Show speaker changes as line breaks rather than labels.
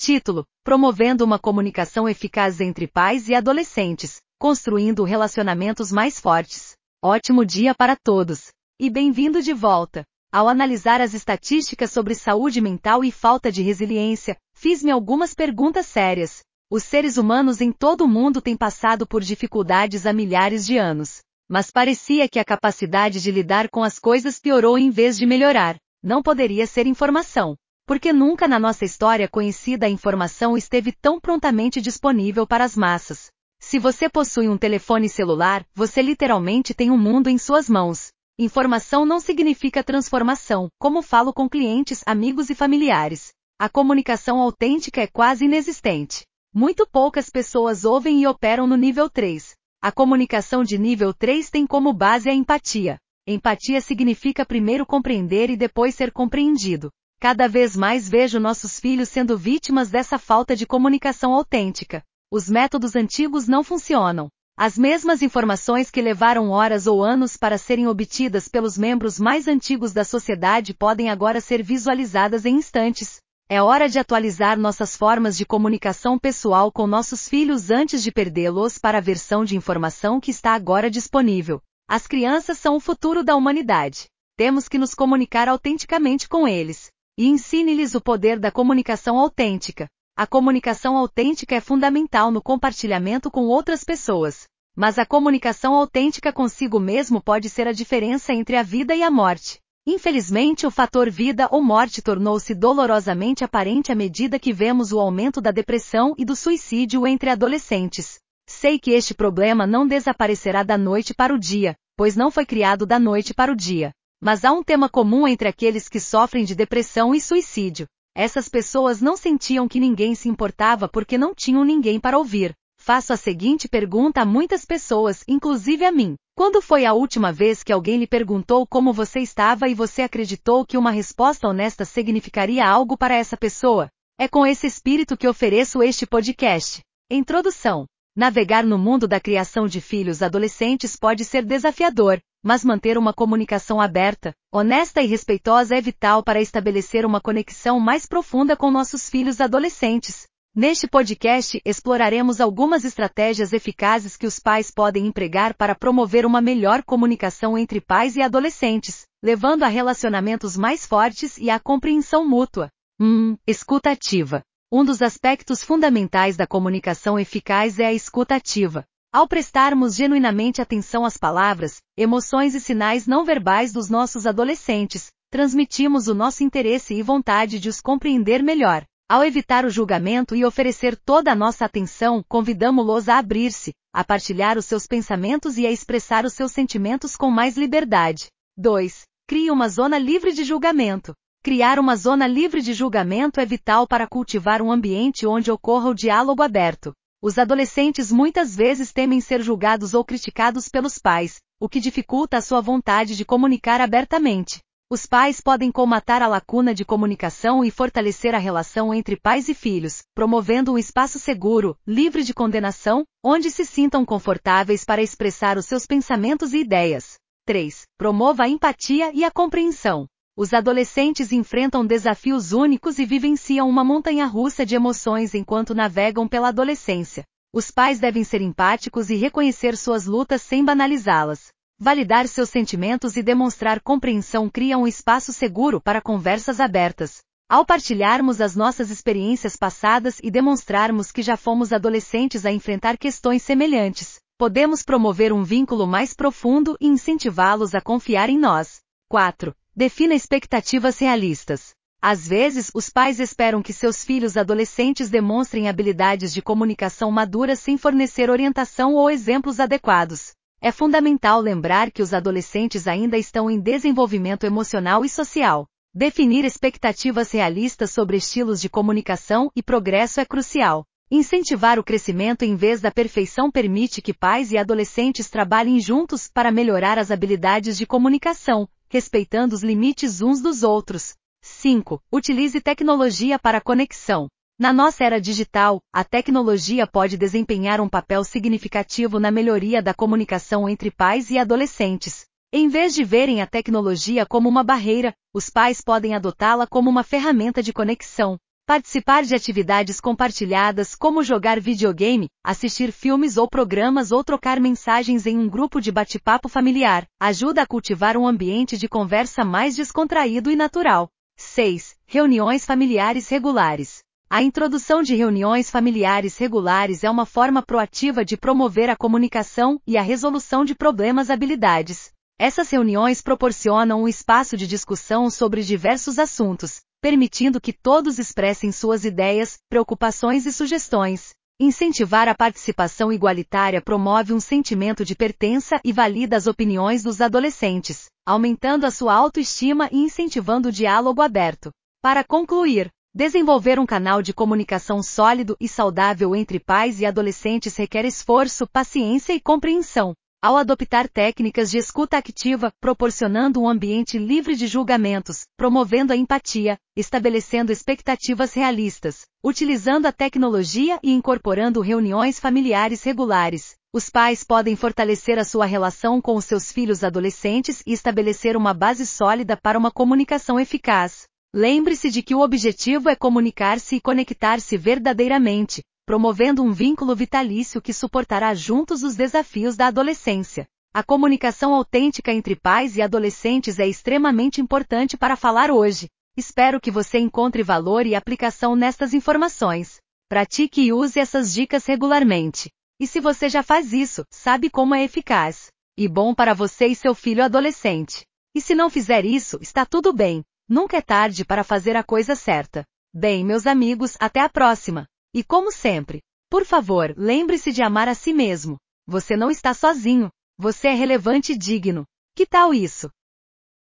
Título: Promovendo uma comunicação eficaz entre pais e adolescentes, construindo relacionamentos mais fortes. Ótimo dia para todos! E bem-vindo de volta! Ao analisar as estatísticas sobre saúde mental e falta de resiliência, fiz-me algumas perguntas sérias. Os seres humanos em todo o mundo têm passado por dificuldades há milhares de anos. Mas parecia que a capacidade de lidar com as coisas piorou em vez de melhorar. Não poderia ser informação. Porque nunca na nossa história conhecida a informação esteve tão prontamente disponível para as massas. Se você possui um telefone celular, você literalmente tem um mundo em suas mãos. Informação não significa transformação, como falo com clientes, amigos e familiares. A comunicação autêntica é quase inexistente. Muito poucas pessoas ouvem e operam no nível 3. A comunicação de nível 3 tem como base a empatia. Empatia significa primeiro compreender e depois ser compreendido. Cada vez mais vejo nossos filhos sendo vítimas dessa falta de comunicação autêntica. Os métodos antigos não funcionam. As mesmas informações que levaram horas ou anos para serem obtidas pelos membros mais antigos da sociedade podem agora ser visualizadas em instantes. É hora de atualizar nossas formas de comunicação pessoal com nossos filhos antes de perdê-los para a versão de informação que está agora disponível. As crianças são o futuro da humanidade. Temos que nos comunicar autenticamente com eles. E ensine-lhes o poder da comunicação autêntica. A comunicação autêntica é fundamental no compartilhamento com outras pessoas. Mas a comunicação autêntica consigo mesmo pode ser a diferença entre a vida e a morte. Infelizmente, o fator vida ou morte tornou-se dolorosamente aparente à medida que vemos o aumento da depressão e do suicídio entre adolescentes. Sei que este problema não desaparecerá da noite para o dia, pois não foi criado da noite para o dia. Mas há um tema comum entre aqueles que sofrem de depressão e suicídio. Essas pessoas não sentiam que ninguém se importava porque não tinham ninguém para ouvir. Faço a seguinte pergunta a muitas pessoas, inclusive a mim. Quando foi a última vez que alguém lhe perguntou como você estava e você acreditou que uma resposta honesta significaria algo para essa pessoa? É com esse espírito que ofereço este podcast. Introdução. Navegar no mundo da criação de filhos adolescentes pode ser desafiador, mas manter uma comunicação aberta, honesta e respeitosa é vital para estabelecer uma conexão mais profunda com nossos filhos adolescentes. Neste podcast, exploraremos algumas estratégias eficazes que os pais podem empregar para promover uma melhor comunicação entre pais e adolescentes, levando a relacionamentos mais fortes e à compreensão mútua. Hum, escuta ativa. Um dos aspectos fundamentais da comunicação eficaz é a escuta ativa. Ao prestarmos genuinamente atenção às palavras, emoções e sinais não verbais dos nossos adolescentes, transmitimos o nosso interesse e vontade de os compreender melhor. Ao evitar o julgamento e oferecer toda a nossa atenção, convidamos-los a abrir-se, a partilhar os seus pensamentos e a expressar os seus sentimentos com mais liberdade. 2. Crie uma zona livre de julgamento. Criar uma zona livre de julgamento é vital para cultivar um ambiente onde ocorra o diálogo aberto. Os adolescentes muitas vezes temem ser julgados ou criticados pelos pais, o que dificulta a sua vontade de comunicar abertamente. Os pais podem colmatar a lacuna de comunicação e fortalecer a relação entre pais e filhos, promovendo um espaço seguro, livre de condenação, onde se sintam confortáveis para expressar os seus pensamentos e ideias. 3. Promova a empatia e a compreensão. Os adolescentes enfrentam desafios únicos e vivenciam uma montanha russa de emoções enquanto navegam pela adolescência. Os pais devem ser empáticos e reconhecer suas lutas sem banalizá-las. Validar seus sentimentos e demonstrar compreensão cria um espaço seguro para conversas abertas. Ao partilharmos as nossas experiências passadas e demonstrarmos que já fomos adolescentes a enfrentar questões semelhantes, podemos promover um vínculo mais profundo e incentivá-los a confiar em nós. 4. Defina expectativas realistas. Às vezes, os pais esperam que seus filhos adolescentes demonstrem habilidades de comunicação maduras sem fornecer orientação ou exemplos adequados. É fundamental lembrar que os adolescentes ainda estão em desenvolvimento emocional e social. Definir expectativas realistas sobre estilos de comunicação e progresso é crucial. Incentivar o crescimento em vez da perfeição permite que pais e adolescentes trabalhem juntos para melhorar as habilidades de comunicação, respeitando os limites uns dos outros. 5. Utilize tecnologia para conexão. Na nossa era digital, a tecnologia pode desempenhar um papel significativo na melhoria da comunicação entre pais e adolescentes. Em vez de verem a tecnologia como uma barreira, os pais podem adotá-la como uma ferramenta de conexão. Participar de atividades compartilhadas como jogar videogame, assistir filmes ou programas ou trocar mensagens em um grupo de bate-papo familiar ajuda a cultivar um ambiente de conversa mais descontraído e natural. 6. Reuniões familiares regulares. A introdução de reuniões familiares regulares é uma forma proativa de promover a comunicação e a resolução de problemas habilidades. Essas reuniões proporcionam um espaço de discussão sobre diversos assuntos, permitindo que todos expressem suas ideias, preocupações e sugestões. Incentivar a participação igualitária promove um sentimento de pertença e valida as opiniões dos adolescentes, aumentando a sua autoestima e incentivando o diálogo aberto. Para concluir, desenvolver um canal de comunicação sólido e saudável entre pais e adolescentes requer esforço, paciência e compreensão ao adoptar técnicas de escuta ativa, proporcionando um ambiente livre de julgamentos, promovendo a empatia, estabelecendo expectativas realistas, utilizando a tecnologia e incorporando reuniões familiares regulares. Os pais podem fortalecer a sua relação com os seus filhos adolescentes e estabelecer uma base sólida para uma comunicação eficaz. Lembre-se de que o objetivo é comunicar-se e conectar-se verdadeiramente, promovendo um vínculo vitalício que suportará juntos os desafios da adolescência. A comunicação autêntica entre pais e adolescentes é extremamente importante para falar hoje. Espero que você encontre valor e aplicação nestas informações. Pratique e use essas dicas regularmente. E se você já faz isso, sabe como é eficaz e bom para você e seu filho adolescente. E se não fizer isso, está tudo bem. Nunca é tarde para fazer a coisa certa. Bem, meus amigos, até a próxima. E como sempre, por favor, lembre-se de amar a si mesmo. Você não está sozinho. Você é relevante e digno. Que tal isso?